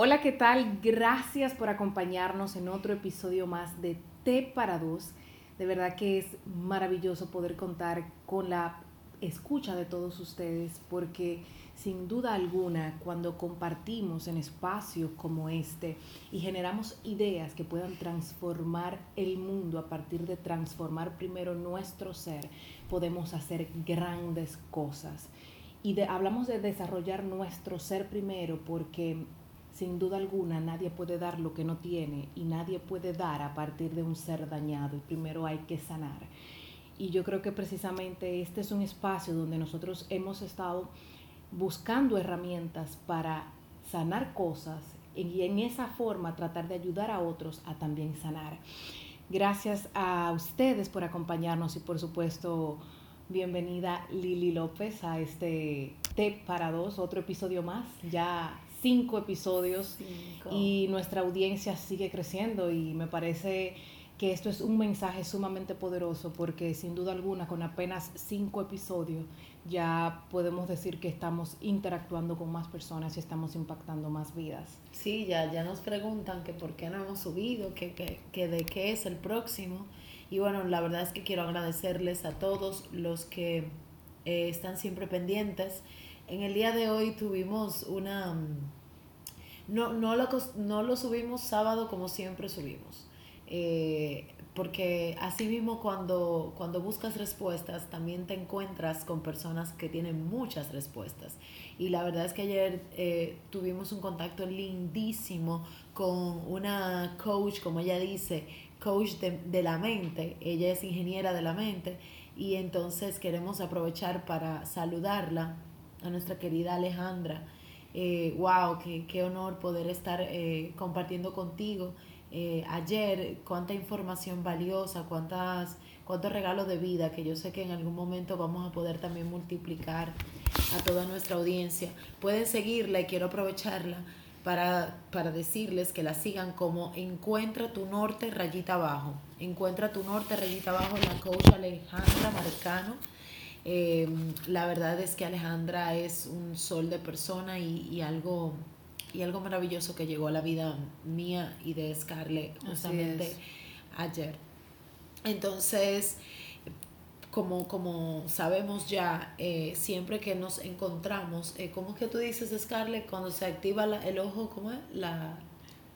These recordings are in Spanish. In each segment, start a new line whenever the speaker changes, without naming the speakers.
Hola, ¿qué tal? Gracias por acompañarnos en otro episodio más de T para dos. De verdad que es maravilloso poder contar con la escucha de todos ustedes porque sin duda alguna cuando compartimos en espacios como este y generamos ideas que puedan transformar el mundo a partir de transformar primero nuestro ser, podemos hacer grandes cosas. Y hablamos de desarrollar nuestro ser primero porque sin duda alguna nadie puede dar lo que no tiene y nadie puede dar a partir de un ser dañado primero hay que sanar. Y yo creo que precisamente este es un espacio donde nosotros hemos estado buscando herramientas para sanar cosas y en esa forma tratar de ayudar a otros a también sanar. Gracias a ustedes por acompañarnos y por supuesto bienvenida Lili López a este T para dos, otro episodio más. Ya cinco episodios y nuestra audiencia sigue creciendo y me parece que esto es un mensaje sumamente poderoso porque sin duda alguna con apenas cinco episodios ya podemos decir que estamos interactuando con más personas y estamos impactando más vidas.
Sí, ya, ya nos preguntan que por qué no hemos subido, que, que, que de qué es el próximo. Y bueno, la verdad es que quiero agradecerles a todos los que eh, están siempre pendientes en el día de hoy tuvimos una... Mm, no, no, lo, no lo subimos sábado como siempre subimos. Eh, porque así mismo cuando, cuando buscas respuestas también te encuentras con personas que tienen muchas respuestas. Y la verdad es que ayer eh, tuvimos un contacto lindísimo con una coach, como ella dice, coach de, de, la mente. Ella es ingeniera de la mente y entonces queremos aprovechar para saludarla a nuestra querida Alejandra. Eh, wow, qué, qué, honor poder estar eh, compartiendo contigo. Eh, ayer, cuánta información valiosa, cuántas, cuántos regalos de vida que yo sé que en algún momento vamos a poder también multiplicar a toda nuestra audiencia. Pueden seguirla y quiero aprovecharla para, para decirles que la sigan como Encuentra tu norte rayita abajo. Encuentra tu norte rayita abajo la coach Alejandra Marcano Em, la verdad es que Alejandra es un sol de persona y, algo, y algo maravilloso que llegó a la vida mía y de Scarlett justamente ayer. Entonces, como, como sabemos ya, eh, siempre que nos encontramos, eh, ¿cómo es que tú dices, Scarlett, cuando se activa el ojo, ¿cómo es? La,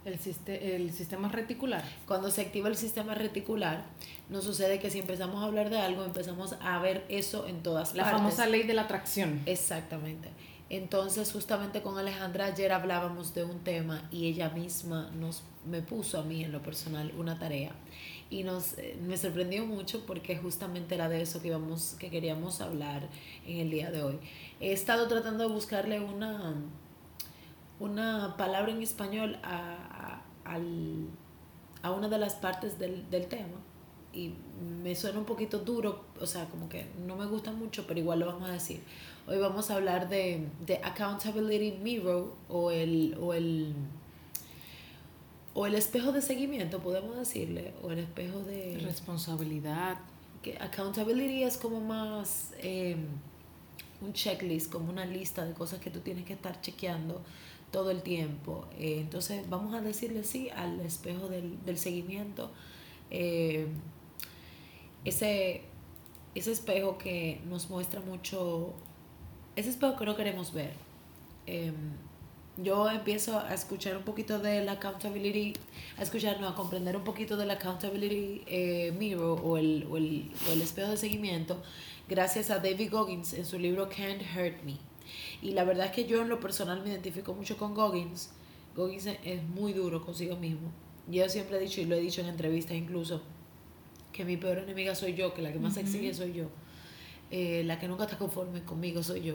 el, el sistema reticular.
Cuando se activa el sistema reticular, nos sucede que si empezamos a hablar de algo, empezamos a ver eso en todas
la
partes.
La famosa ley de la atracción.
Exactamente. Entonces, justamente con Alejandra ayer hablábamos de un tema y ella misma nos me puso a mí en lo personal una tarea y nos eh, me sorprendió mucho porque justamente era de eso que íbamos que queríamos hablar en el día de hoy. He estado tratando de buscarle una una palabra en español a, a, una de las partes del, tema y me suena un poquito duro, o sea, como que no me gusta mucho, pero igual lo vamos a decir. Hoy vamos a hablar de, de accountability mirror o el, o el o el espejo de seguimiento, podemos decirle, o el espejo de
responsabilidad.
Que accountability es como más eh, un checklist, como una lista de cosas que tú tienes que estar chequeando todo el tiempo. Eh, entonces vamos a decirle sí al espejo del, seguimiento. Eh, ese, ese espejo que nos muestra mucho, ese espejo que no queremos ver. Em, yo empiezo a escuchar un poquito de la accountability, a escuchar, no, a comprender un poquito de la accountability eh, mirror o el, o, el, o el espejo de seguimiento gracias a David Goggins en su libro Can't Hurt Me. Y la verdad es que yo en lo personal me identifico mucho con Goggins. Goggins es muy duro consigo mismo. Yo siempre he dicho, y lo he dicho en entrevistas incluso, que mi peor enemiga soy yo, que la que más exige soy yo. Eh, la que nunca está conforme conmigo soy yo.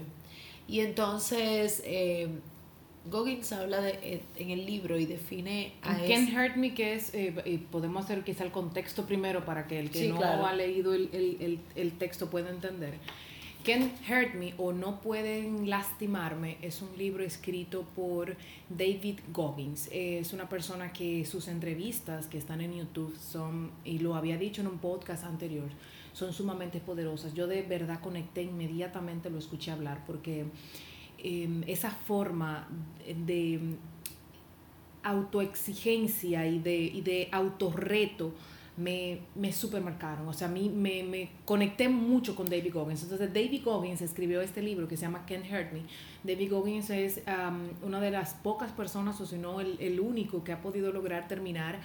Y entonces, eh, Goggins habla de, eh, en el libro y define
a Can't Hurt Me, que es, y podemos hacer quizá el contexto primero para que el que no ha leído el, el, el texto pueda entender. Can't Hurt Me o No Pueden Lastimarme es un libro escrito por David Goggins. Es una persona que sus entrevistas que están en YouTube son, y lo había dicho en un podcast anterior, son sumamente poderosas. Yo de verdad conecté inmediatamente, lo escuché hablar, porque em, esa forma de autoexigencia y de, y de autorreto me, me supermarcaron. O sea, a mí me, me, conecté mucho con David Goggins. Entonces, David Goggins escribió este libro que se llama Can't Hurt Me. David Goggins es una de las pocas personas, o si no, el, el único que ha podido lograr terminar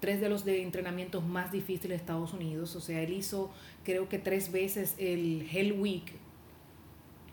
tres de los de entrenamientos más difíciles de Estados Unidos. O sea, él hizo creo que tres veces el Hell Week,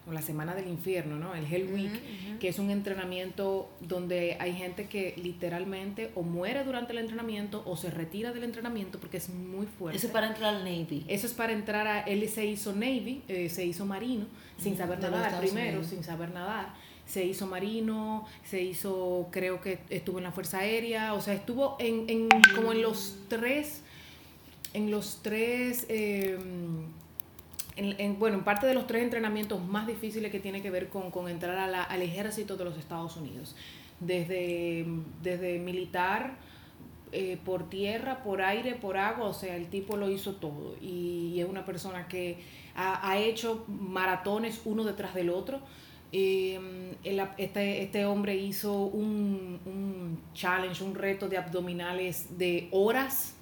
o la Semana del Infierno, ¿no? El Hell Week, que es un entrenamiento donde hay gente que literalmente o muere durante el entrenamiento o se retira del entrenamiento porque es muy fuerte.
Eso es para entrar al Navy.
Eso es para entrar a... Él se hizo Navy, eh, se hizo marino, sin saber nadar primero, sin saber nadar. Se hizo marino, se hizo, creo que estuvo en la Fuerza Aérea, o sea, estuvo en, en como en los tres, en los tres... Eh, en, bueno, en parte de los tres entrenamientos más difíciles que tiene que ver con, entrar al ejército de los Estados Unidos. Desde, desde militar, eh, por tierra, por aire, por agua, o sea, el tipo lo hizo todo. Y, es una persona que ha, hecho maratones uno detrás del otro. Eh, este, este, hombre hizo un, un challenge, un reto de abdominales de horas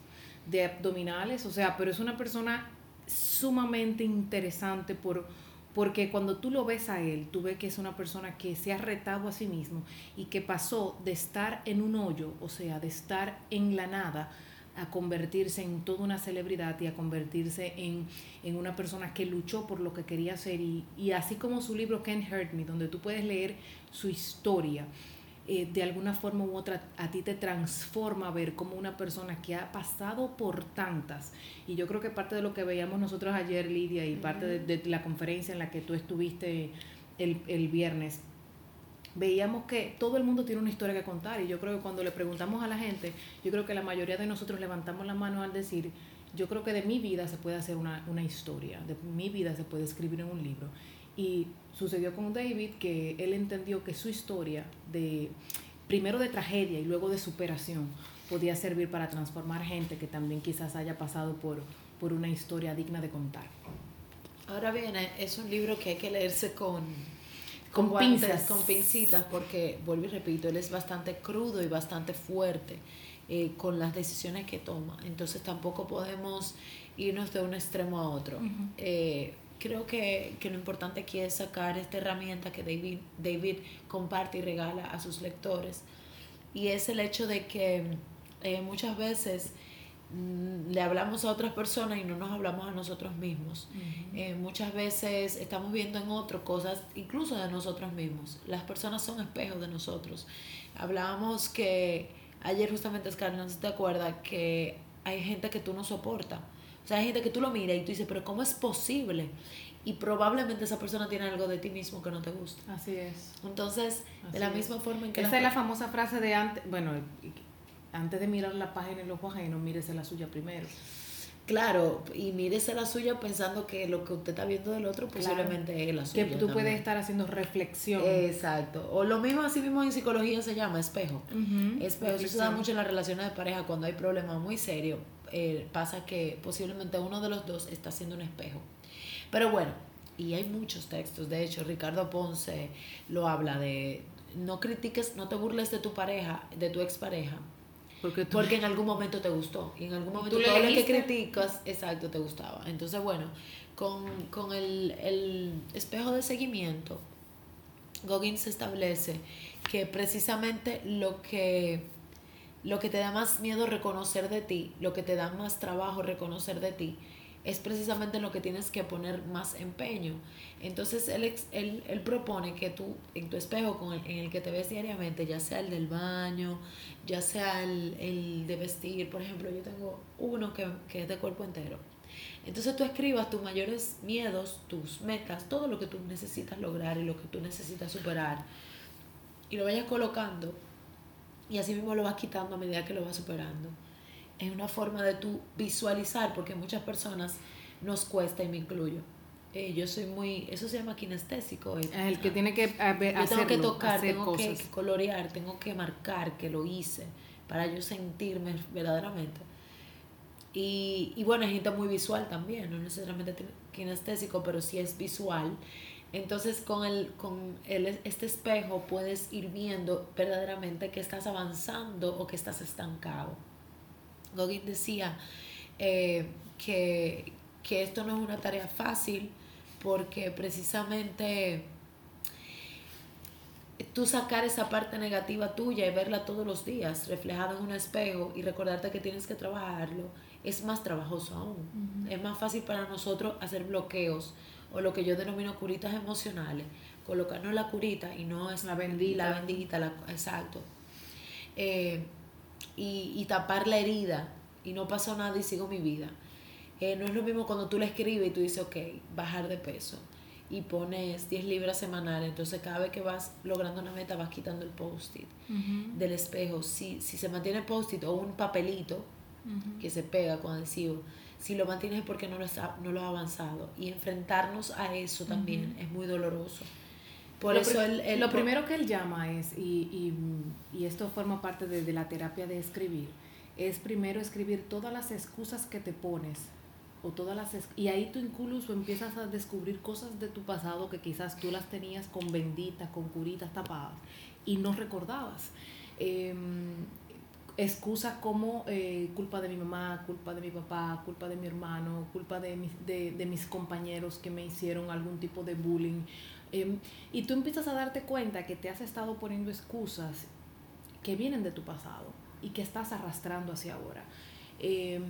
de abdominales, o sea, pero es una persona sumamente interesante por, porque cuando tú lo ves a él, tú ves que es una persona que se ha retado a sí mismo y que pasó de estar en un hoyo, o sea, de estar en la nada, a convertirse en toda una celebridad y a convertirse en, en una persona que luchó por lo que quería hacer. Y, y así como su libro Can't Hurt Me, donde tú puedes leer su historia, eh, de alguna forma u otra a ti te transforma ver como una persona que ha pasado por tantas. Y yo creo que parte de lo que veíamos nosotros ayer, Lidia, y parte de, la conferencia en la que tú estuviste el, el viernes, veíamos que todo el mundo tiene una historia que contar y yo creo que cuando le preguntamos a la gente, yo creo que la mayoría de nosotros levantamos la mano al decir, yo creo que de mi vida se puede hacer una, una historia, de mi vida se puede escribir en un libro. Y sucedió con David que él entendió que su historia de primero de tragedia y luego de superación podía servir para transformar gente que también quizás haya pasado por, por una historia digna de contar.
Ahora bien, es un libro que hay que leerse con, con, pinzas. con pincitas, porque, vuelvo y repito, él es bastante crudo y bastante fuerte eh, con las decisiones que toma. Entonces tampoco podemos irnos de un extremo a otro creo que, que, lo importante aquí es sacar esta herramienta que David, David comparte y regala a sus lectores. Y es el hecho de que eh, muchas veces mm, le hablamos a otras personas y no nos hablamos a nosotros mismos. Eh, muchas veces estamos viendo en otro cosas, incluso de nosotros mismos. Las personas son espejos de nosotros. Hablábamos que ayer justamente, Scarlett, no si te acuerdas, que hay gente que tú no soportas sea, hay gente que tú lo miras y tú dices, pero ¿cómo es posible? Y probablemente esa persona tiene algo de ti mismo que no te gusta.
Así es.
Entonces, de la misma forma en que...
Esa es la famosa frase de antes, bueno, antes de mirar la página en los no mírese la suya primero.
Claro, y mírese la suya pensando que lo que usted está viendo del otro posiblemente es la suya.
Que tú puedes estar haciendo reflexión.
Exacto. O lo mismo, así mismo en psicología se llama espejo. Espejo. Eso se da mucho en las relaciones de pareja cuando hay problemas muy serios eh, pasa que posiblemente uno de los dos está haciendo un espejo. Pero bueno, y hay muchos textos, de hecho, Ricardo Ponce lo habla de no critiques, no te burles de tu pareja, de tu expareja, porque, porque en algún momento te gustó y en algún momento todo lo que criticas, exacto, te gustaba. Entonces, bueno, con, con el, el espejo de seguimiento, Goggins establece que precisamente lo que lo que te da más miedo reconocer de ti, lo que te da más trabajo reconocer de ti, es precisamente lo que tienes que poner más empeño. Entonces él, él, él propone que tú, en tu espejo con el, en el que te ves diariamente, ya sea el del baño, ya sea el, el de vestir, por ejemplo, yo tengo uno que, que es de cuerpo entero. Entonces tú escribas tus mayores miedos, tus metas, todo lo que tú necesitas lograr y lo que tú necesitas superar, y lo vayas colocando y así mismo lo vas quitando a medida que lo vas superando. Es una forma de tú visualizar, porque muchas personas nos cuesta y me incluyo. Eh, yo soy muy, eso se llama kinestésico.
Es el que tiene que hacerlo,
yo tengo que tocar, tengo que colorear, tengo que marcar que lo hice para yo sentirme verdaderamente. Y, y bueno, hay gente muy visual también, no necesariamente kinestésico, pero sí es visual. Entonces con, el, con el, este espejo puedes ir viendo verdaderamente que estás avanzando o que estás estancado. Gauguin decía eh, que, que esto no es una tarea fácil porque precisamente tú sacar esa parte negativa tuya y verla todos los días reflejada en un espejo y recordarte que tienes que trabajarlo es más trabajoso aún. Es más fácil para nosotros hacer bloqueos o lo que yo denomino curitas emocionales, colocarnos la curita y no es
la bendita,
la bendita, la, exacto. Eh, y, y, tapar la herida y no pasó nada y sigo mi vida. Eh, no es lo mismo cuando tú le escribes y tú dices, ok, bajar de peso y pones 10 libras semanales, entonces cada vez que vas logrando una meta vas quitando el post-it del espejo. Si, si se mantiene post-it o un papelito que se pega con adhesivo, si lo mantienes es porque no lo, has, no lo has avanzado. Y enfrentarnos a eso también es muy doloroso.
Por lo eso el, Lo primero que él llama es, y, y, y esto forma parte de, de, la terapia de escribir, es primero escribir todas las excusas que te pones. O todas las y ahí tú incluso empiezas a descubrir cosas de tu pasado que quizás tú las tenías con benditas, con curitas tapadas y no recordabas. Eh, excusas como eh, culpa de mi mamá, culpa de mi papá, culpa de mi hermano, culpa de, mis, de, de mis compañeros que me hicieron algún tipo de bullying. Eh, y tú empiezas a darte cuenta que te has estado poniendo excusas que vienen de tu pasado y que estás arrastrando hacia ahora. Eh,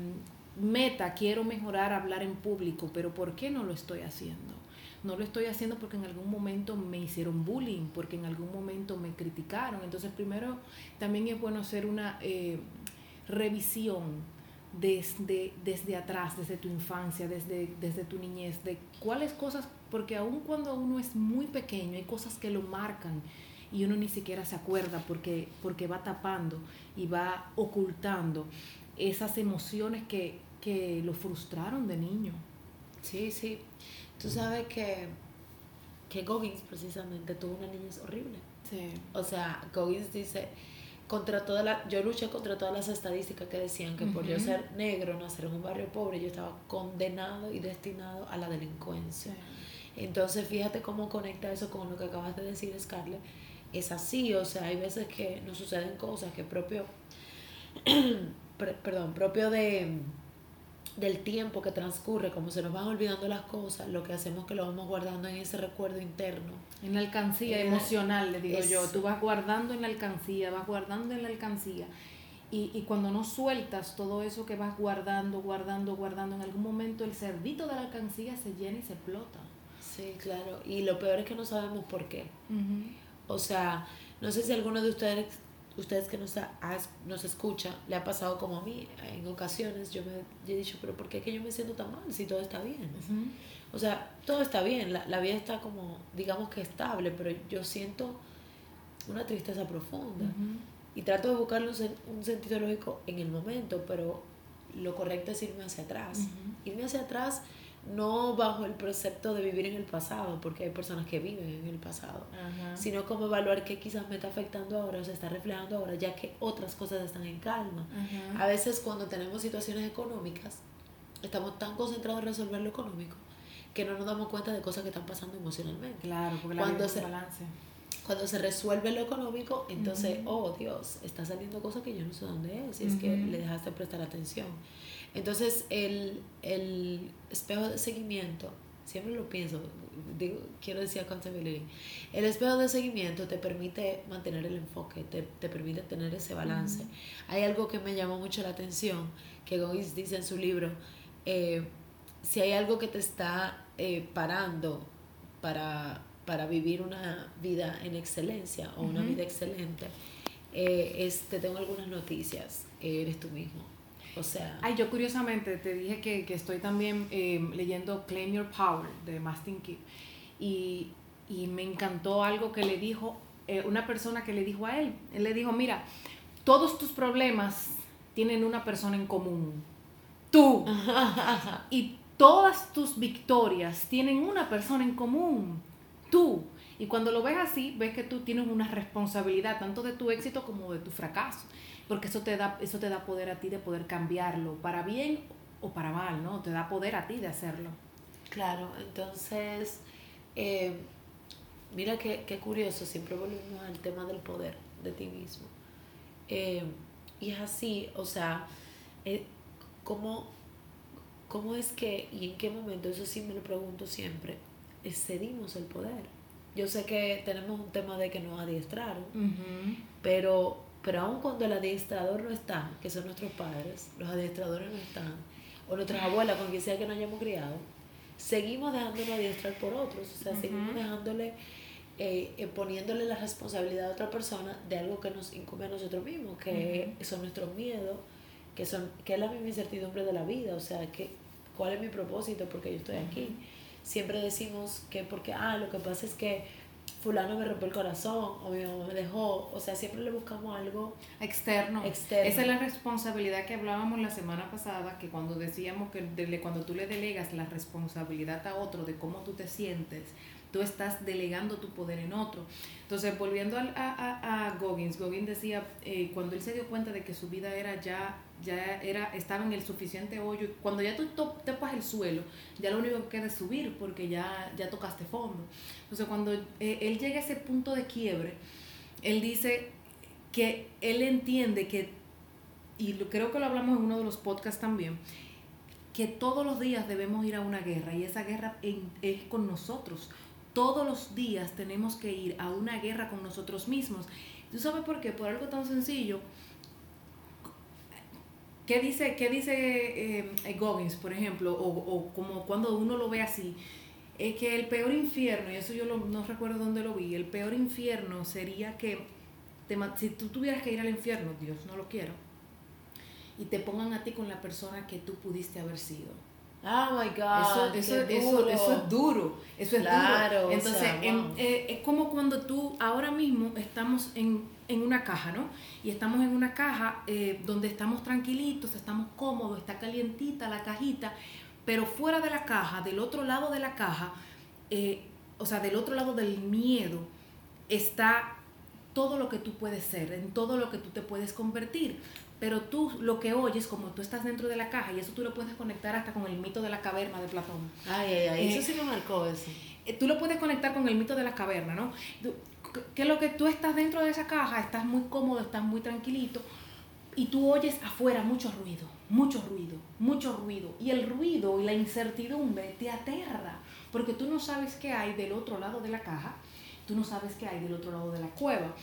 meta, quiero mejorar hablar en público, pero ¿por qué no lo estoy haciendo? No lo estoy haciendo porque en algún momento me hicieron bullying, porque en algún momento me criticaron. Entonces, primero, también es bueno hacer una eh, revisión desde, desde atrás, desde tu infancia, desde, desde tu niñez, de cuáles cosas, porque aun cuando uno es muy pequeño, hay cosas que lo marcan y uno ni siquiera se acuerda porque, porque va tapando y va ocultando esas emociones que, que lo frustraron de niño.
Sí, sí. Tú sabes que, que Goggins precisamente tuvo una niñez horrible.
Sí.
O sea, Goggins dice, contra toda la, yo luché contra todas las estadísticas que decían que por yo ser negro, nacer en un barrio pobre, yo estaba condenado y destinado a la delincuencia. Entonces, fíjate cómo conecta eso con lo que acabas de decir, Scarlett. Es así, o sea, hay veces que nos suceden cosas que propio, perdón, propio de del tiempo que transcurre, como se nos van olvidando las cosas, lo que hacemos es que lo vamos guardando en ese recuerdo interno.
En la alcancía emocional, le digo yo. Tú vas guardando en la alcancía, vas guardando en la alcancía. Y, y cuando no sueltas todo eso que vas guardando, guardando, guardando, en algún momento el cerdito de la alcancía se llena y se explota.
Sí, claro. Y lo peor es que no sabemos por qué. O sea, no sé si alguno de ustedes ustedes que nos, nos escuchan, le ha pasado como a mí. En ocasiones yo me he dicho, pero ¿por qué es que yo me siento tan mal si todo está bien? O sea, todo está bien, la, la, vida está como, digamos que estable, pero yo siento una tristeza profunda. Y trato de buscarle un, un, sentido lógico en el momento, pero lo correcto es irme hacia atrás. Irme hacia atrás no bajo el precepto de vivir en el pasado, porque hay personas que viven en el pasado, sino como evaluar qué quizás me está afectando ahora o se está reflejando ahora, ya que otras cosas están en calma. A veces cuando tenemos situaciones económicas, estamos tan concentrados en resolver lo económico que no nos damos cuenta de cosas que están pasando emocionalmente.
Claro, porque la
cuando se, balance. Cuando se resuelve lo económico, entonces, oh Dios, está saliendo cosas que yo no sé dónde es, y es que le dejaste prestar atención. Entonces, el, el espejo de seguimiento, siempre lo pienso, digo, quiero decir accountability, el espejo de seguimiento te permite mantener el enfoque, te, te permite tener ese balance. Hay algo que me llamó mucho la atención, que Gois dice en su libro, eh, si hay algo que te está eh, parando para, para, vivir una vida en excelencia o una vida excelente, eh, es, te tengo algunas noticias, eres tú mismo. O sea.
Ay, yo curiosamente te dije que, que estoy también eh, leyendo Claim Your Power de Mastin Kidd. Y, y, me encantó algo que le dijo eh, una persona que le dijo a él. Él le dijo: Mira, todos tus problemas tienen una persona en común. Tú. y todas tus victorias tienen una persona en común. Tú. Y cuando lo ves así, ves que tú tienes una responsabilidad tanto de tu éxito como de tu fracaso porque eso te da, eso te da poder a ti de poder cambiarlo, para bien o para mal, ¿no? Te da poder a ti de hacerlo.
Claro, entonces Eh, mira qué, qué curioso, siempre volvemos al tema del poder de ti mismo. Eh, y es así, o sea, eh, ¿cómo, ¿cómo es que y en qué momento, eso sí me lo pregunto siempre, cedimos el poder? Yo sé que tenemos un tema de que nos adiestraron, pero, pero aun cuando el adiestrador no está, que son nuestros padres, los adiestradores no están, o nuestras abuelas, con quien sea que nos hayamos criado, seguimos dejándonos adiestrar por otros, o sea, seguimos dejándole eh, eh, poniéndole la responsabilidad a otra persona de algo que nos incumbe a nosotros mismos, que son nuestros miedos, que, son, que es la misma incertidumbre de la vida, o sea, que, ¿cuál es mi propósito? Porque yo estoy aquí. Siempre decimos que porque, ah, lo que pasa es que fulano me rompió el corazón o mi mamá me dejó, o sea, siempre le buscamos algo
externo. externo. Esa es la responsabilidad que hablábamos la semana pasada, que cuando decíamos que cuando tú le delegas la responsabilidad a otro de cómo tú te sientes, tú estás delegando tu poder en otro. Entonces, volviendo a, a, a Goggins, Goggins decía, eh, cuando él se dio cuenta de que su vida era ya, ya era, estaba en el suficiente hoyo, cuando ya tú topas el suelo, ya lo único que queda es subir porque ya, ya tocaste fondo. Entonces, cuando eh, él llega a ese punto de quiebre, él dice que él entiende que, y creo que lo hablamos en uno de los podcasts también, que todos los días debemos ir a una guerra y esa guerra es con nosotros todos los días tenemos que ir a una guerra con nosotros mismos. ¿Tú sabes por qué? Por algo tan sencillo. ¿Qué dice, qué dice eh, Goggins, por ejemplo? O, como cuando uno lo ve así. Es que el peor infierno, y eso yo no recuerdo dónde lo vi, el peor infierno sería que si tú tuvieras que ir al infierno, Dios no lo quiero, y te pongan a ti con la persona que tú pudiste haber sido
Oh my God.
Eso, eso, eso, eso es duro. Eso es duro. Entonces, eh, es como cuando tú ahora mismo estamos en, en, una caja, ¿no? Y estamos en una caja eh, donde estamos tranquilitos, estamos cómodos, está calientita la cajita, pero fuera de la caja, del otro lado de la caja, eh, o sea, del otro lado del miedo, está todo lo que tú puedes ser, en todo lo que tú te puedes convertir pero tú lo que oyes, como tú estás dentro de la caja, y eso tú lo puedes conectar hasta con el mito de la caverna de Platón.
Ay, ay, ay, eso sí me marcó eso.
Eh, tú lo puedes conectar con el mito de la caverna, ¿no? Que lo que tú estás dentro de esa caja, estás muy cómodo, estás muy tranquilito, y tú oyes afuera mucho ruido, mucho ruido, mucho ruido. Y el ruido y la incertidumbre te aterra, porque tú no sabes qué hay del otro lado de la caja, tú no sabes qué hay del otro lado de la cueva.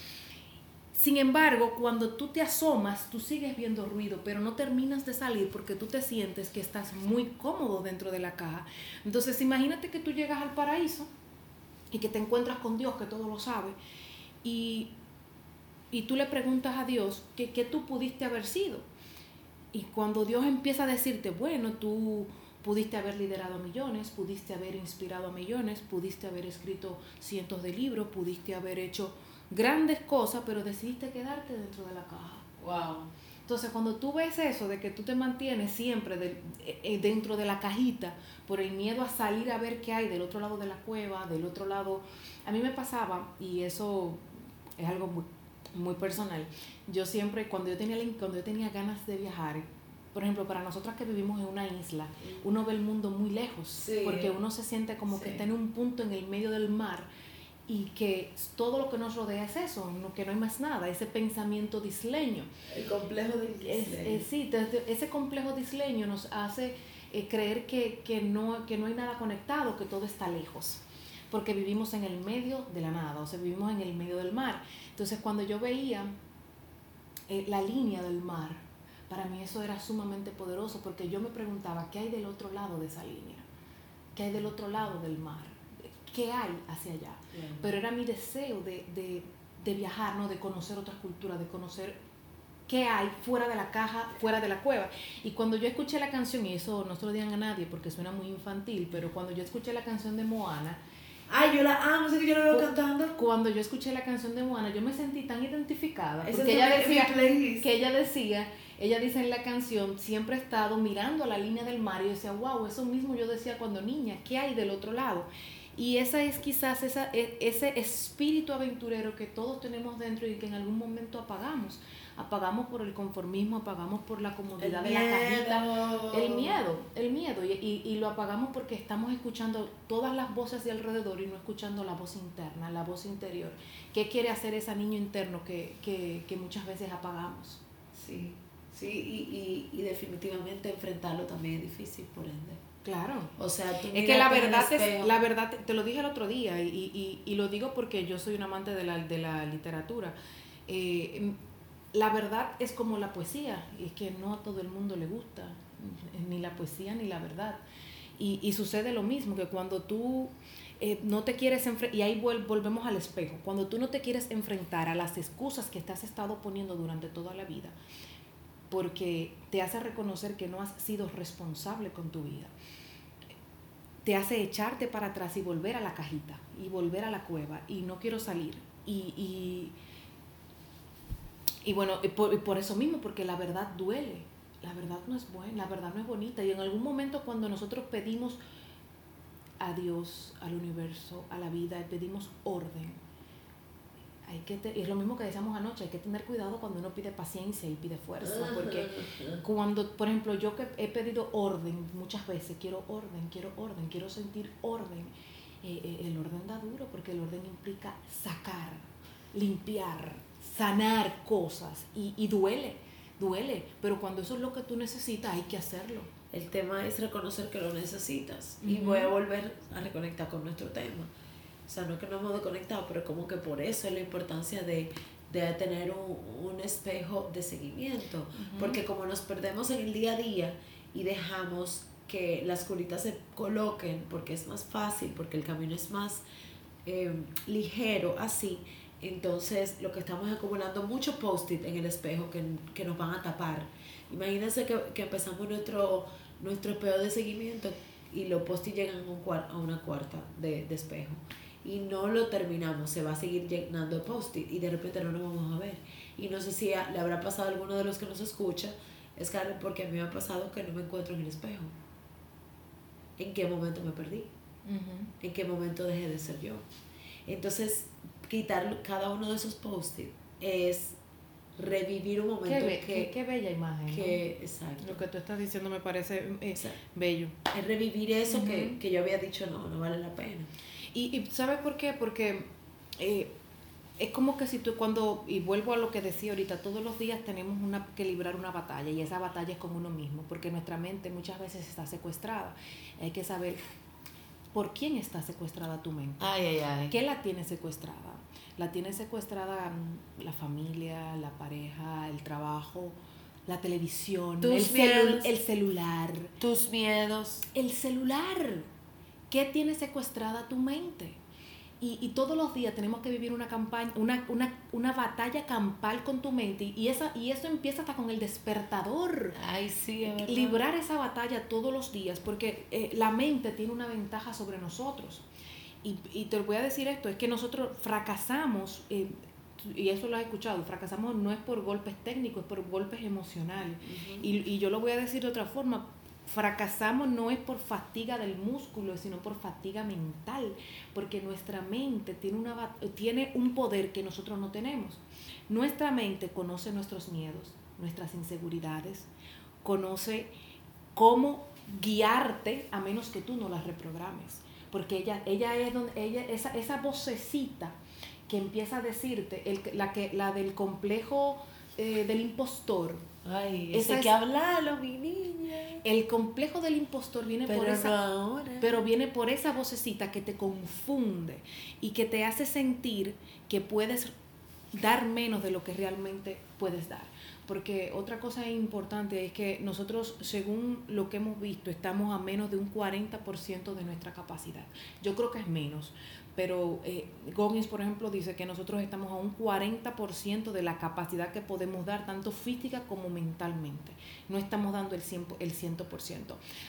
Sin embargo, cuando tú te asomas, tú sigues viendo ruido, pero no terminas de salir porque tú te sientes que estás muy cómodo dentro de la caja. Entonces, imagínate que tú llegas al paraíso y que te encuentras con Dios, que todo lo sabe, y, y tú le preguntas a Dios que, qué tú pudiste haber sido. Y cuando Dios empieza a decirte, bueno, tú pudiste haber liderado millones, pudiste haber inspirado a millones, pudiste haber escrito cientos de libros, pudiste haber hecho grandes cosas, pero decidiste quedarte dentro de la caja.
Wow.
Entonces, cuando tú ves eso de que tú te mantienes siempre eh, dentro de la cajita por el miedo a salir a ver qué hay del otro lado de la cueva, del otro lado, a mí me pasaba, y eso es algo muy, muy personal, yo siempre, cuando yo, tenía, cuando yo tenía ganas de viajar, por ejemplo, para nosotras que vivimos en una isla, uno ve el mundo muy lejos, porque uno se siente como que está en un punto en el medio del mar y que todo lo que nos rodea es eso, que no hay más nada, ese pensamiento disleño.
El complejo disleño.
sí, ese complejo disleño nos hace eh, creer que, no, que no hay nada conectado, que todo está lejos, porque vivimos en el medio de la nada, o sea, vivimos en el medio del mar. Entonces, cuando yo veía eh, la línea del mar, para mí eso era sumamente poderoso, porque yo me preguntaba, ¿qué hay del otro lado de esa línea? ¿Qué hay del otro lado del mar? qué hay hacia allá. Pero era mi deseo de, viajar, ¿no? de conocer otras culturas, de conocer qué hay fuera de la caja, fuera de la cueva. Y cuando yo escuché la canción, y eso no se lo digan a nadie porque suena muy infantil, pero cuando yo escuché la canción de Moana,
Ay, yo la amo, sé que yo la veo cantando.
Cuando yo escuché la canción de Moana, yo me sentí tan identificada. Porque ella decía, que ella decía, ella dice en la canción, siempre he estado mirando a la línea del mar y decía, wow, eso mismo yo decía cuando niña, ¿qué hay del otro lado? Y esa es quizás esa, e, ese espíritu aventurero que todos tenemos dentro y que en algún momento apagamos. Apagamos por el conformismo, apagamos por la comodidad de la cajita. El miedo, el miedo. Y, y, lo apagamos porque estamos escuchando todas las voces de alrededor y no escuchando la voz interna, la voz interior. ¿Qué quiere hacer ese niño interno que, que, que muchas veces apagamos?
Sí, sí, y, y, y definitivamente enfrentarlo también es difícil, por ende.
Claro.
O sea,
es que la verdad es, la verdad, te, lo dije el otro día y, y, y, lo digo porque yo soy un amante de la, de la literatura. Eh, la verdad es como la poesía, y es que no a todo el mundo le gusta, ni la poesía ni la verdad. Y, y sucede lo mismo, que cuando tú eh, no te quieres enfrentar, y ahí volvemos al espejo, cuando tú no te quieres enfrentar a las excusas que te has estado poniendo durante toda la vida, porque te hace reconocer que no has sido responsable con tu vida te hace echarte para atrás y volver a la cajita y volver a la cueva y no quiero salir. Y, y, y bueno, por, por, eso mismo, porque la verdad duele, la verdad no es buena, la verdad no es bonita. Y en algún momento cuando nosotros pedimos a Dios, al universo, a la vida, pedimos orden, hay que es lo mismo que decíamos anoche, hay que tener cuidado cuando uno pide paciencia y pide fuerza, porque cuando, por ejemplo, yo que he pedido orden muchas veces, quiero orden, quiero orden, quiero sentir orden, eh, eh, el orden da duro porque el orden implica sacar, limpiar, sanar cosas. Y, y duele, duele, pero cuando eso es lo que tú necesitas hay que hacerlo.
El tema es reconocer que lo necesitas. Y voy a volver a reconectar con nuestro tema. O sea, no es que nos hemos desconectado, pero como que por eso es la importancia de, de tener un, un, espejo de seguimiento. Porque como nos perdemos en el día a día y dejamos que las curitas se coloquen porque es más fácil, porque el camino es más eh, ligero, así, entonces lo que estamos acumulando muchos post-it en el espejo que, que, nos van a tapar. Imagínense que, que empezamos nuestro, nuestro espejo de seguimiento y los post-it llegan a, un, a una cuarta de, de espejo y no lo terminamos, se va a seguir llenando post-it y de repente no nos vamos a ver. Y no sé si le habrá pasado a alguno de los que nos escucha, es claro, porque a mí me ha pasado que no me encuentro en el espejo. ¿En qué momento me perdí? ¿En qué momento dejé de ser yo? Entonces, quitar cada uno de esos post-it es revivir un momento
qué, qué, bella imagen
que, exacto.
lo que tú estás diciendo me parece eh, bello
es revivir eso que, que yo había dicho no no vale la pena
y, y ¿sabes por qué? Porque eh, es como que si tú cuando, y vuelvo a lo que decía ahorita, todos los días tenemos una, que librar una batalla y esa batalla es con uno mismo, porque nuestra mente muchas veces está secuestrada. Hay que saber por quién está secuestrada tu mente.
Ay, ay, ay.
¿Qué la tiene secuestrada? La tiene secuestrada mm, la familia, la pareja, el trabajo, la televisión, el, el celular.
Tus miedos.
El celular ¿Qué tiene secuestrada tu mente? Y, y, todos los días tenemos que vivir una campaña, una, una, una batalla campal con tu mente. Y, esa, y eso empieza hasta con el despertador.
Ay, sí,
Librar esa batalla todos los días, porque eh, la mente tiene una ventaja sobre nosotros. Y, y, te voy a decir esto, es que nosotros fracasamos, eh, y eso lo has escuchado, fracasamos no es por golpes técnicos, es por golpes emocionales. y, y yo lo voy a decir de otra forma, fracasamos no es por fatiga del músculo, sino por fatiga mental, porque nuestra mente tiene, una, tiene un poder que nosotros no tenemos. Nuestra mente conoce nuestros miedos, nuestras inseguridades, conoce cómo guiarte a menos que tú no las reprogrames, porque ella, ella es donde, ella, esa, esa vocecita que empieza a decirte, el, la, que, la del complejo eh, del impostor,
Ay, ese que hablarlo, mi niña.
El complejo del impostor viene
pero
por esa.
ahora.
Pero viene por esa vocecita que te confunde y que te hace sentir que puedes dar menos de lo que realmente puedes dar. Porque otra cosa importante es que nosotros, según lo que hemos visto, estamos a menos de un 40% de nuestra capacidad. Yo creo que es menos, pero eh, Goggins, por ejemplo, dice que nosotros estamos a un 40% de la capacidad que podemos dar, tanto física como mentalmente. No estamos dando el 100%. El 100%.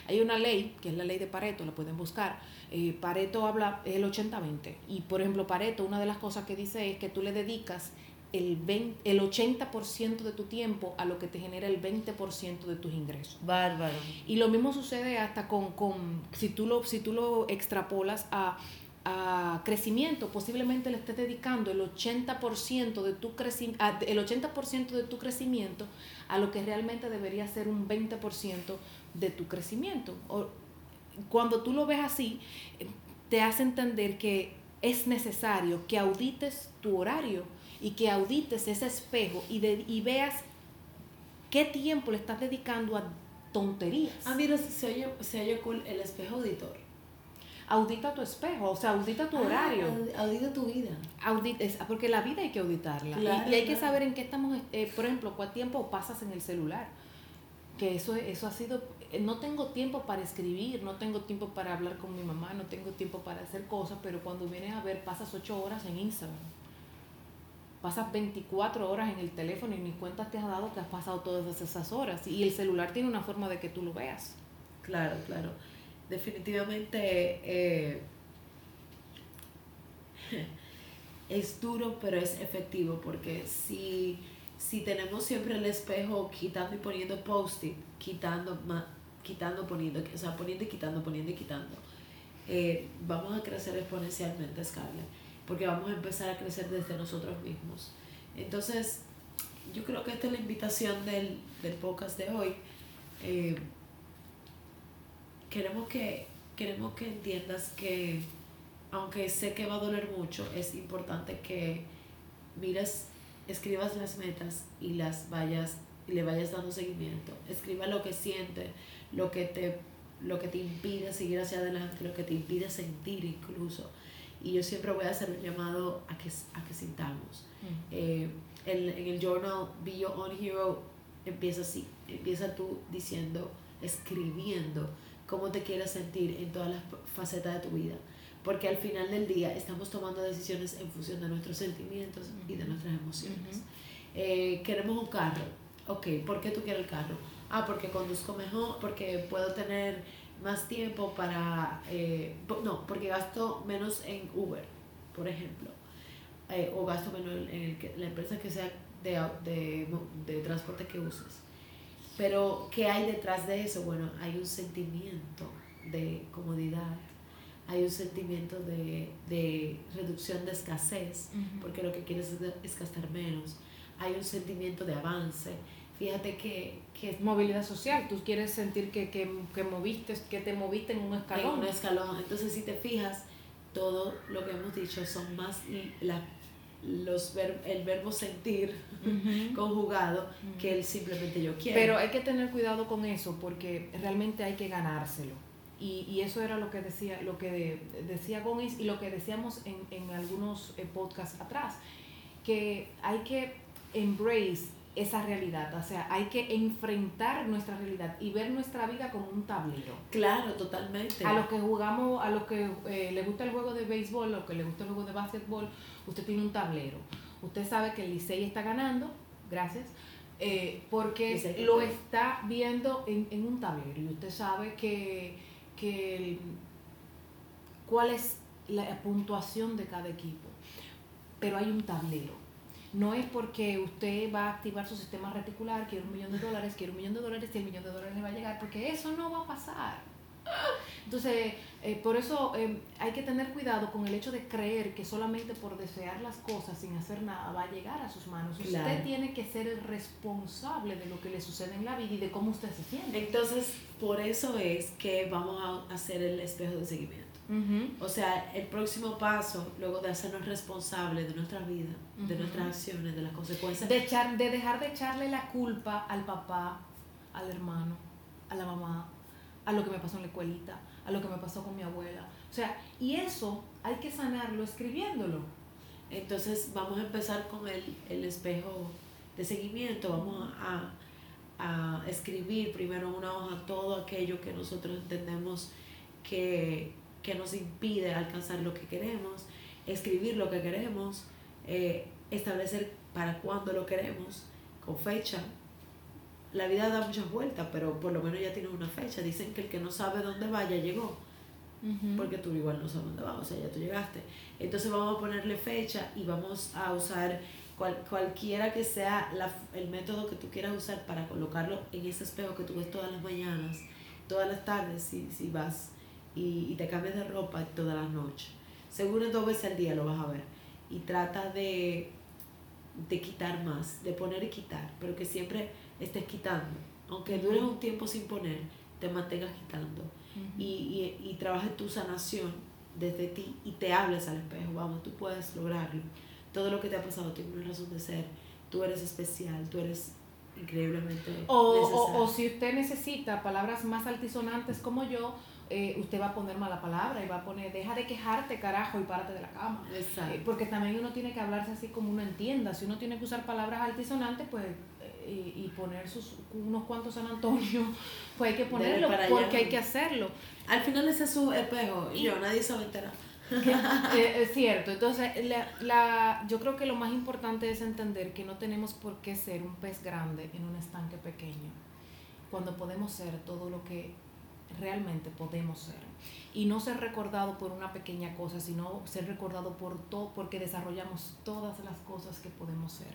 Hay una ley, que es la ley de Pareto, la pueden buscar. Eh, Pareto habla el 80-20. Y, por ejemplo, Pareto, una de las cosas que dice es que tú le dedicas el, 20, el 80% de tu tiempo a lo que te genera el 20% de tus ingresos.
Bárbaro.
Y lo mismo sucede hasta con, con si, tú lo, si tú lo extrapolas a a crecimiento, posiblemente le estés dedicando el 80% de tu el 80% de tu crecimiento a lo que realmente debería ser un 20% de tu crecimiento. O, cuando tú lo ves así, te hace entender que es necesario que audites tu horario y que audites ese espejo y, de, y veas qué tiempo le estás dedicando a tonterías.
Ah, mira, se oye, se oye cool el espejo auditor.
Audita tu espejo, o sea, audita tu ah, horario.
Audita tu vida.
Audita, porque la vida hay que auditarla. y, hay que saber en qué estamos, eh, por ejemplo, cuánto tiempo pasas en el celular. Que eso, eso ha sido, eh, no tengo tiempo para escribir, no tengo tiempo para hablar con mi mamá, no tengo tiempo para hacer cosas, pero cuando vienes a ver, pasas ocho horas en Instagram pasas 24 horas en el teléfono y ni cuenta te has dado que has pasado todas esas horas. Y el celular tiene una forma de que tú lo veas.
Claro, claro. Definitivamente eh, es duro, pero es efectivo, porque si, si tenemos siempre el espejo quitando y poniendo post-it, quitando, quitando, poniendo, o sea, poniendo y quitando, poniendo y quitando, eh, vamos a crecer exponencialmente, Scarlett porque vamos a empezar a crecer desde nosotros mismos. Entonces, yo creo que esta es la invitación del, del podcast de hoy. Eh, queremos, que, queremos que entiendas que, aunque sé que va a doler mucho, es importante que mires, escribas las metas y las vayas y le vayas dando seguimiento. Escriba lo que siente, lo que te lo que te impide seguir hacia adelante, lo que te impide sentir incluso y yo siempre voy a hacer un llamado a que, a que sintamos. Eh, en, en, el journal Be Your Own Hero empieza así, empieza tú diciendo, escribiendo cómo te quieres sentir en todas las facetas de tu vida. Porque al final del día estamos tomando decisiones en función de nuestros sentimientos y de nuestras emociones. Eh, queremos un carro. Ok, ¿por qué tú quieres el carro? Ah, porque conduzco mejor, porque puedo tener más tiempo para, eh, no, porque gasto menos en Uber, por ejemplo, eh, o gasto menos en el la empresa que sea de, de, de transporte que uses. Pero, ¿qué hay detrás de eso? Bueno, hay un sentimiento de comodidad, hay un sentimiento de, de reducción de escasez, porque lo que quieres es, es gastar menos, hay un sentimiento de avance, Fíjate que, que...
Movilidad social, tú quieres sentir que, que, que, moviste, que te moviste en un escalón.
En un escalón. Entonces, si te fijas, todo lo que hemos dicho son más la, los el verbo sentir conjugado que el simplemente yo quiero.
Pero hay que tener cuidado con eso porque realmente hay que ganárselo. Y, y eso era lo que decía, lo que decía Gómez y lo que decíamos en, en algunos eh, podcasts atrás, que hay que embrace esa realidad. O sea, hay que enfrentar nuestra realidad y ver nuestra vida como un tablero.
Claro, totalmente.
A los que jugamos, a los que eh, le gusta el juego de béisbol, a los que le gusta el juego de básquetbol, usted tiene un tablero. Usted sabe que el Licey está ganando, gracias, eh, porque lo está viendo en, en, un tablero. Y usted sabe que, que cuál es la puntuación de cada equipo. Pero hay un tablero no es porque usted va a activar su sistema reticular, quiere un millón de dólares, quiere un millón de dólares y el millón de dólares le va a llegar, porque eso no va a pasar. Entonces, eh, por eso eh, hay que tener cuidado con el hecho de creer que solamente por desear las cosas sin hacer nada va a llegar a sus manos. Usted tiene que ser el responsable de lo que le sucede en la vida y de cómo usted se siente.
Entonces, por eso es que vamos a hacer el espejo de seguimiento. O sea, el próximo paso, luego de hacernos responsables de nuestra vida, de nuestras acciones, de las consecuencias.
De, echar, de dejar de echarle la culpa al papá, al hermano, a la mamá, a lo que me pasó en la escuelita, a lo que me pasó con mi abuela. O sea, y eso hay que sanarlo escribiéndolo.
Entonces vamos a empezar con el, el espejo de seguimiento, vamos a, a escribir primero en una hoja todo aquello que nosotros entendemos que que nos impide alcanzar lo que queremos, escribir lo que queremos, eh, establecer para cuándo lo queremos, con fecha. La vida da muchas vueltas, pero por lo menos ya tiene una fecha. Dicen que el que no sabe dónde va ya llegó. Porque tú igual no sabes dónde vas, o sea, ya tú llegaste. Entonces vamos a ponerle fecha y vamos a usar cual, cualquiera que sea la, el método que tú quieras usar para colocarlo en ese espejo que tú ves todas las mañanas, todas las tardes, si, si vas y, te cambias de ropa toda la noche. seguro dos veces al día lo vas a ver. Y trata de, de quitar más, de poner y quitar, pero que siempre estés quitando. Aunque dures un tiempo sin poner, te mantengas quitando. y, y, y trabajes tu sanación desde ti y te hables al espejo. Vamos, tú puedes lograrlo. Todo lo que te ha pasado tiene una razón de ser. Tú eres especial, tú eres increíblemente
o, o, o, si usted necesita palabras más altisonantes como yo, eh, usted va a poner mala palabra y va a poner, deja de quejarte, carajo, y párate de la cama. Exacto. Eh, porque también uno tiene que hablarse así como uno entienda. Si uno tiene que usar palabras altisonantes, pues eh, y, poner sus unos cuantos San Antonio, pues hay que ponerlo porque hay que hacerlo.
Al final ese es su espejo y yo, nadie se va a enterar.
es cierto, entonces la, la, yo creo que lo más importante es entender que no tenemos por qué ser un pez grande en un estanque pequeño, cuando podemos ser todo lo que realmente podemos ser. Y no ser recordado por una pequeña cosa, sino ser recordado por todo, porque desarrollamos todas las cosas que podemos ser.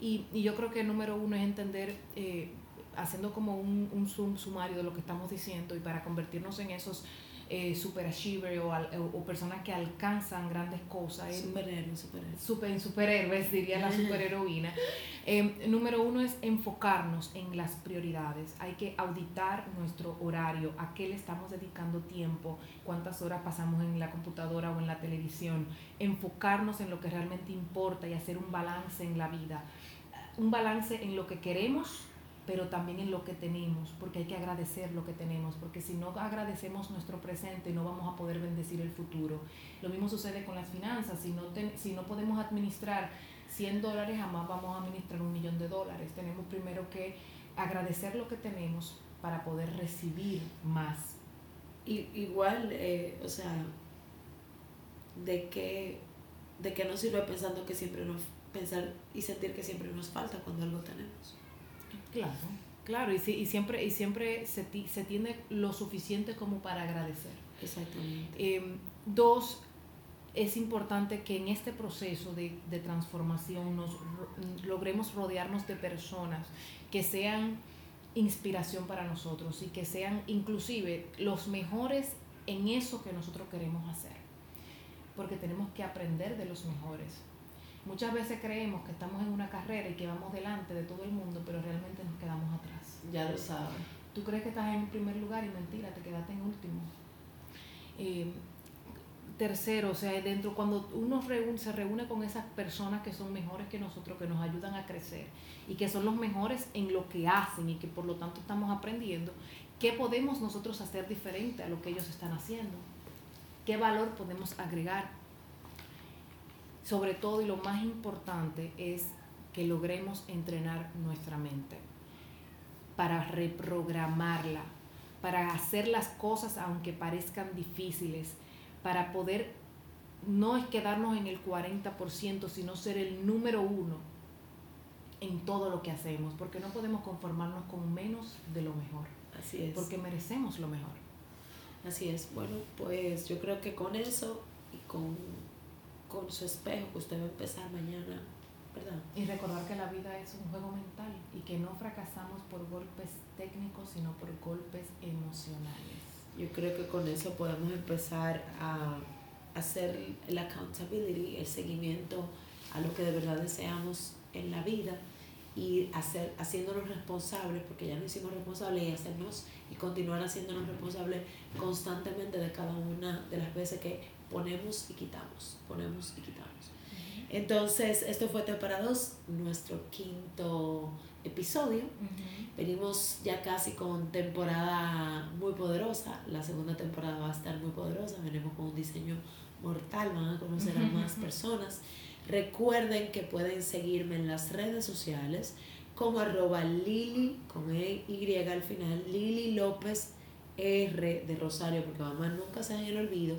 Y, y yo creo que el número uno es entender, eh, haciendo como un, un sumario de lo que estamos diciendo y para convertirnos en esos eh, superachiever o, o, personas que alcanzan grandes cosas.
Superhéroes, superhéroes.
Super, superhéroes, diría la superheroína. Eh, número uno es enfocarnos en las prioridades. Hay que auditar nuestro horario, a qué le estamos dedicando tiempo, cuántas horas pasamos en la computadora o en la televisión. Enfocarnos en lo que realmente importa y hacer un balance en la vida. Un balance en lo que queremos pero también en lo que tenemos, porque hay que agradecer lo que tenemos, porque si no agradecemos nuestro presente no vamos a poder bendecir el futuro. Lo mismo sucede con las finanzas, si no, si no podemos administrar 100 dólares, jamás vamos a administrar un millón de dólares. Tenemos primero que agradecer lo que tenemos para poder recibir más.
Y, igual, eh, o sea, de que, de que no sirve pensando que siempre nos, pensar y sentir que siempre nos falta cuando algo tenemos.
Claro, claro, y, y siempre, y siempre se, se tiene lo suficiente como para agradecer.
Exactamente.
Em, dos, es importante que en este proceso de, de transformación nos logremos rodearnos de personas que sean inspiración para nosotros y que sean inclusive los mejores en eso que nosotros queremos hacer. Porque tenemos que aprender de los mejores. Muchas veces creemos que estamos en una carrera y que vamos delante de todo el mundo, pero realmente nos quedamos atrás.
Ya lo sabes.
Tú crees que estás en primer lugar y mentira, te quedaste en último. Eh, tercero, o sea, dentro, cuando uno se reúne con esas personas que son mejores que nosotros, que nos ayudan a crecer y que son los mejores en lo que hacen y que por lo tanto estamos aprendiendo, ¿qué podemos nosotros hacer diferente a lo que ellos están haciendo? ¿Qué valor podemos agregar? Sobre todo y lo más importante es que logremos entrenar nuestra mente para reprogramarla, para hacer las cosas aunque parezcan difíciles, para poder no es quedarnos en el 40%, sino ser el número uno en todo lo que hacemos, porque no podemos conformarnos con menos de lo mejor.
Así es.
Porque merecemos lo mejor.
Así es. Bueno, pues yo creo que con eso y con con su espejo que usted va a empezar mañana, ¿verdad?
Y recordar que la vida es un juego mental y que no fracasamos por golpes técnicos, sino por golpes emocionales.
Yo creo que con eso podemos empezar a hacer el accountability, el seguimiento a lo que de verdad deseamos en la vida y hacer, haciéndonos responsables, porque ya nos hicimos responsables, y hacernos y continuar haciéndonos responsables constantemente de cada una de las veces que ponemos y quitamos, ponemos y quitamos. Entonces, esto fue para dos, nuestro quinto episodio. Venimos ya casi con temporada muy poderosa. La segunda temporada va a estar muy poderosa. Venimos con un diseño mortal, van a conocer a más personas. Recuerden que pueden seguirme en las redes sociales como arroba Lili, con e, Y al final, Lili López R de Rosario, porque mamá nunca se en el olvido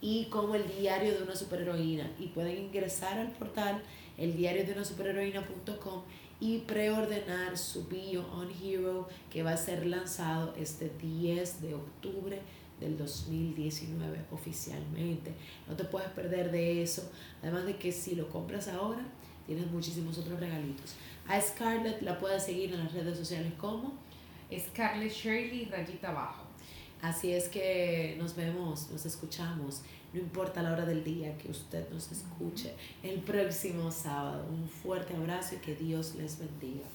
y como el diario de una superheroína. Y pueden ingresar al portal el diario de una superheroína.com y preordenar su Bio on Hero que va a ser lanzado este 10 de octubre del 2019 oficialmente. No te puedes perder de eso. Además de que si lo compras ahora, tienes muchísimos otros regalitos. A Scarlett la puedes seguir en las redes sociales como
Scarlett Shirley rayita abajo.
Así es que nos vemos, nos escuchamos, no importa la hora del día que usted nos escuche, el próximo sábado. Un fuerte abrazo y que Dios les bendiga.